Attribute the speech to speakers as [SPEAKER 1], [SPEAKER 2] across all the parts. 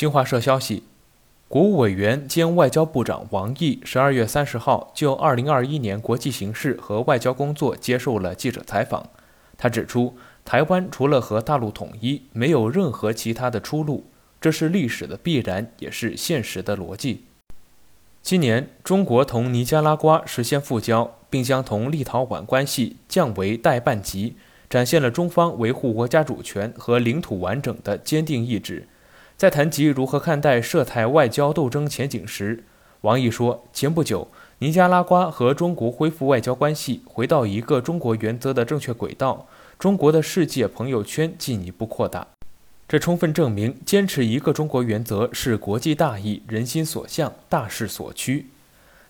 [SPEAKER 1] 新华社消息，国务委员兼外交部长王毅十二月三十号就二零二一年国际形势和外交工作接受了记者采访。他指出，台湾除了和大陆统一，没有任何其他的出路，这是历史的必然，也是现实的逻辑。今年，中国同尼加拉瓜实现复交，并将同立陶宛关系降为代办级，展现了中方维护国家主权和领土完整的坚定意志。在谈及如何看待涉台外交斗争前景时，王毅说：“前不久，尼加拉瓜和中国恢复外交关系，回到一个中国原则的正确轨道，中国的世界朋友圈进一步扩大。这充分证明，坚持一个中国原则是国际大义、人心所向、大势所趋。”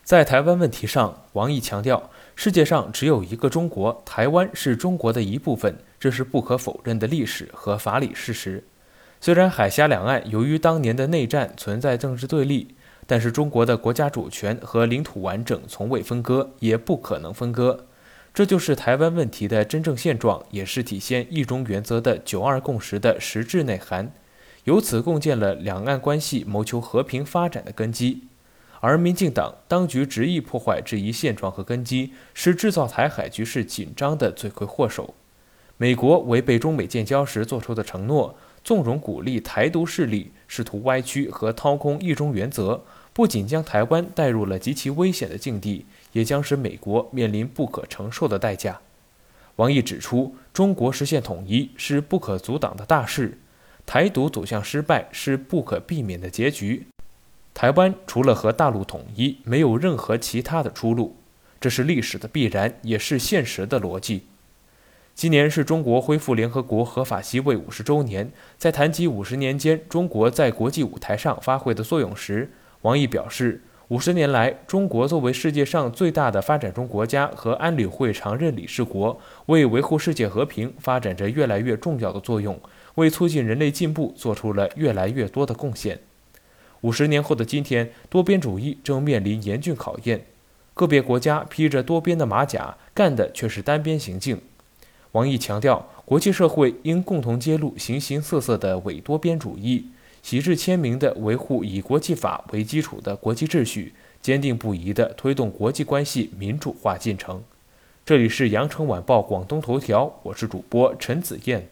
[SPEAKER 1] 在台湾问题上，王毅强调：“世界上只有一个中国，台湾是中国的一部分，这是不可否认的历史和法理事实。”虽然海峡两岸由于当年的内战存在政治对立，但是中国的国家主权和领土完整从未分割，也不可能分割。这就是台湾问题的真正现状，也是体现一中原则的九二共识的实质内涵。由此共建了两岸关系谋求和平发展的根基。而民进党当局执意破坏这一现状和根基，是制造台海局势紧张的罪魁祸首。美国违背中美建交时做出的承诺。纵容鼓励台独势力试图歪曲和掏空一中原则，不仅将台湾带入了极其危险的境地，也将使美国面临不可承受的代价。王毅指出，中国实现统一是不可阻挡的大事，台独走向失败是不可避免的结局。台湾除了和大陆统一，没有任何其他的出路，这是历史的必然，也是现实的逻辑。今年是中国恢复联合国合法席位五十周年，在谈及五十年间中国在国际舞台上发挥的作用时，王毅表示，五十年来，中国作为世界上最大的发展中国家和安理会常任理事国，为维护世界和平发展着越来越重要的作用，为促进人类进步做出了越来越多的贡献。五十年后的今天，多边主义正面临严峻考验，个别国家披着多边的马甲，干的却是单边行径。王毅强调，国际社会应共同揭露形形色色的伪多边主义，旗帜鲜明地维护以国际法为基础的国际秩序，坚定不移地推动国际关系民主化进程。这里是羊城晚报广东头条，我是主播陈子燕。